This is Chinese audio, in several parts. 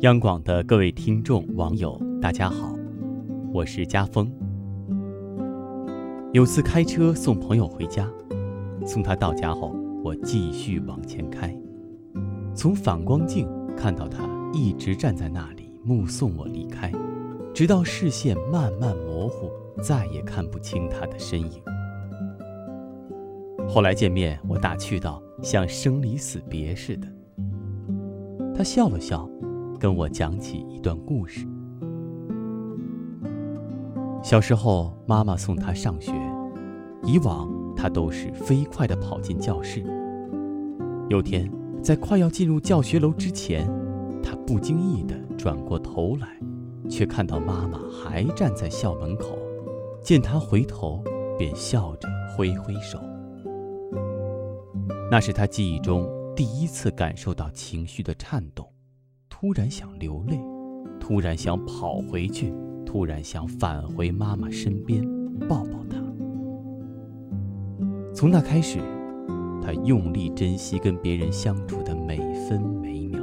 央广的各位听众、网友，大家好，我是家峰。有次开车送朋友回家，送他到家后，我继续往前开，从反光镜看到他一直站在那里目送我离开，直到视线慢慢模糊，再也看不清他的身影。后来见面，我打趣道：“像生离死别似的。”他笑了笑。跟我讲起一段故事。小时候，妈妈送他上学，以往他都是飞快地跑进教室。有天，在快要进入教学楼之前，他不经意地转过头来，却看到妈妈还站在校门口。见他回头，便笑着挥挥手。那是他记忆中第一次感受到情绪的颤动。突然想流泪，突然想跑回去，突然想返回妈妈身边，抱抱她。从那开始，他用力珍惜跟别人相处的每分每秒。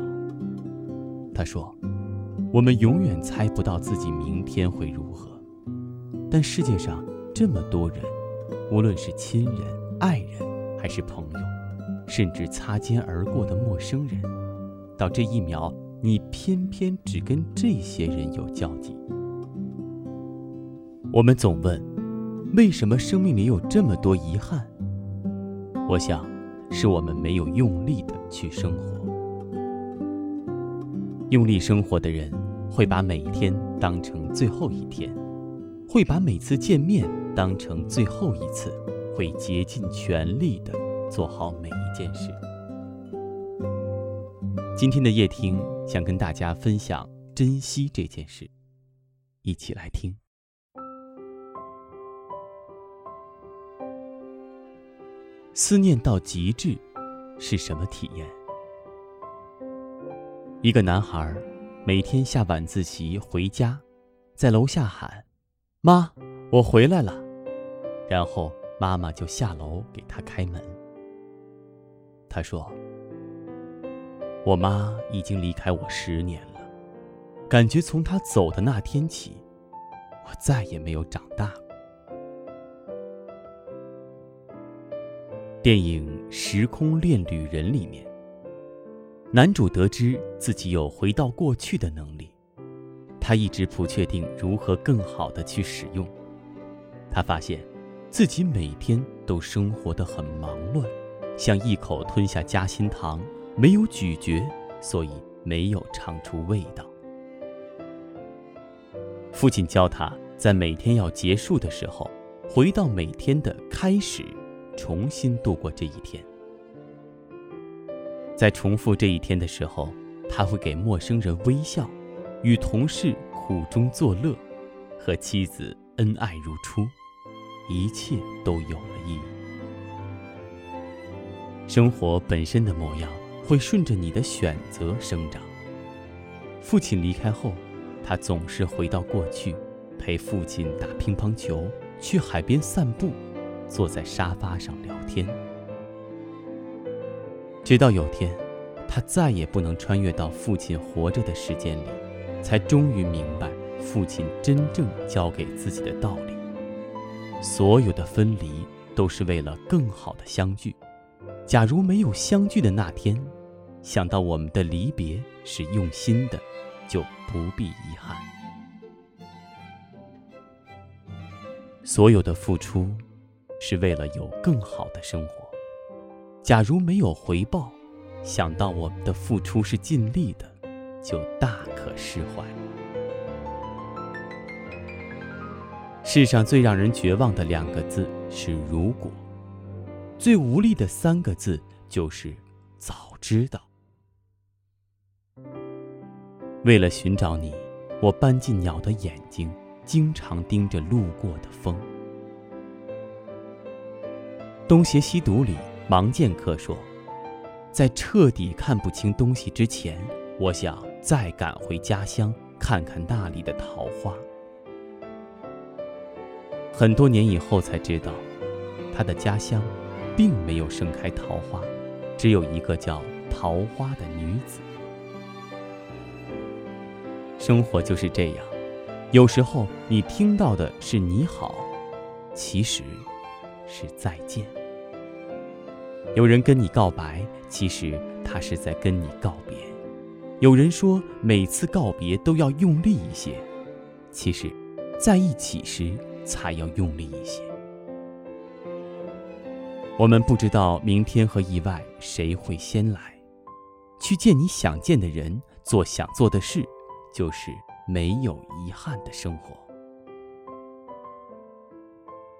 他说：“我们永远猜不到自己明天会如何，但世界上这么多人，无论是亲人、爱人，还是朋友，甚至擦肩而过的陌生人，到这一秒。”你偏偏只跟这些人有交集。我们总问，为什么生命里有这么多遗憾？我想，是我们没有用力的去生活。用力生活的人，会把每一天当成最后一天，会把每次见面当成最后一次，会竭尽全力的做好每一件事。今天的夜听想跟大家分享珍惜这件事，一起来听。思念到极致是什么体验？一个男孩每天下晚自习回家，在楼下喊：“妈，我回来了。”然后妈妈就下楼给他开门。他说。我妈已经离开我十年了，感觉从她走的那天起，我再也没有长大。电影《时空恋旅人》里面，男主得知自己有回到过去的能力，他一直不确定如何更好的去使用。他发现，自己每天都生活的很忙乱，像一口吞下夹心糖。没有咀嚼，所以没有尝出味道。父亲教他在每天要结束的时候，回到每天的开始，重新度过这一天。在重复这一天的时候，他会给陌生人微笑，与同事苦中作乐，和妻子恩爱如初，一切都有了意义。生活本身的模样。会顺着你的选择生长。父亲离开后，他总是回到过去，陪父亲打乒乓球，去海边散步，坐在沙发上聊天。直到有天，他再也不能穿越到父亲活着的时间里，才终于明白父亲真正教给自己的道理：所有的分离都是为了更好的相聚。假如没有相聚的那天，想到我们的离别是用心的，就不必遗憾。所有的付出，是为了有更好的生活。假如没有回报，想到我们的付出是尽力的，就大可释怀。世上最让人绝望的两个字是“如果”。最无力的三个字就是“早知道”。为了寻找你，我搬进鸟的眼睛，经常盯着路过的风。东邪西毒里，盲剑客说：“在彻底看不清东西之前，我想再赶回家乡，看看那里的桃花。”很多年以后才知道，他的家乡。并没有盛开桃花，只有一个叫桃花的女子。生活就是这样，有时候你听到的是你好，其实是再见。有人跟你告白，其实他是在跟你告别。有人说每次告别都要用力一些，其实，在一起时才要用力一些。我们不知道明天和意外谁会先来，去见你想见的人，做想做的事，就是没有遗憾的生活。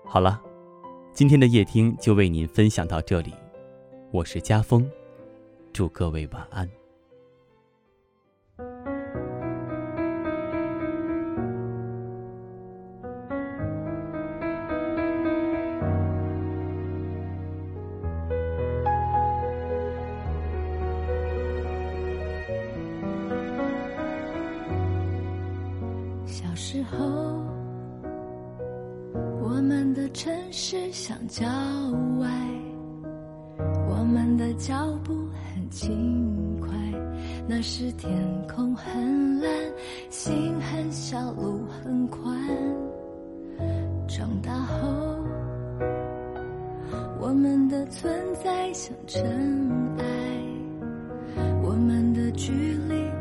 好了，今天的夜听就为您分享到这里，我是家峰，祝各位晚安。时候，我们的城市像郊外，我们的脚步很轻快。那时天空很蓝，心很小，路很宽。长大后，我们的存在像尘埃，我们的距离。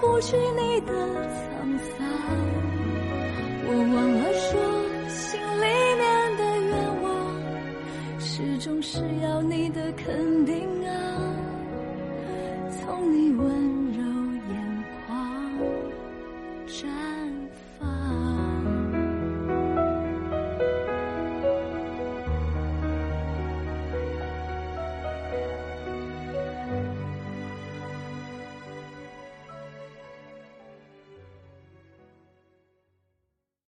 拂去你的沧桑，我忘了说。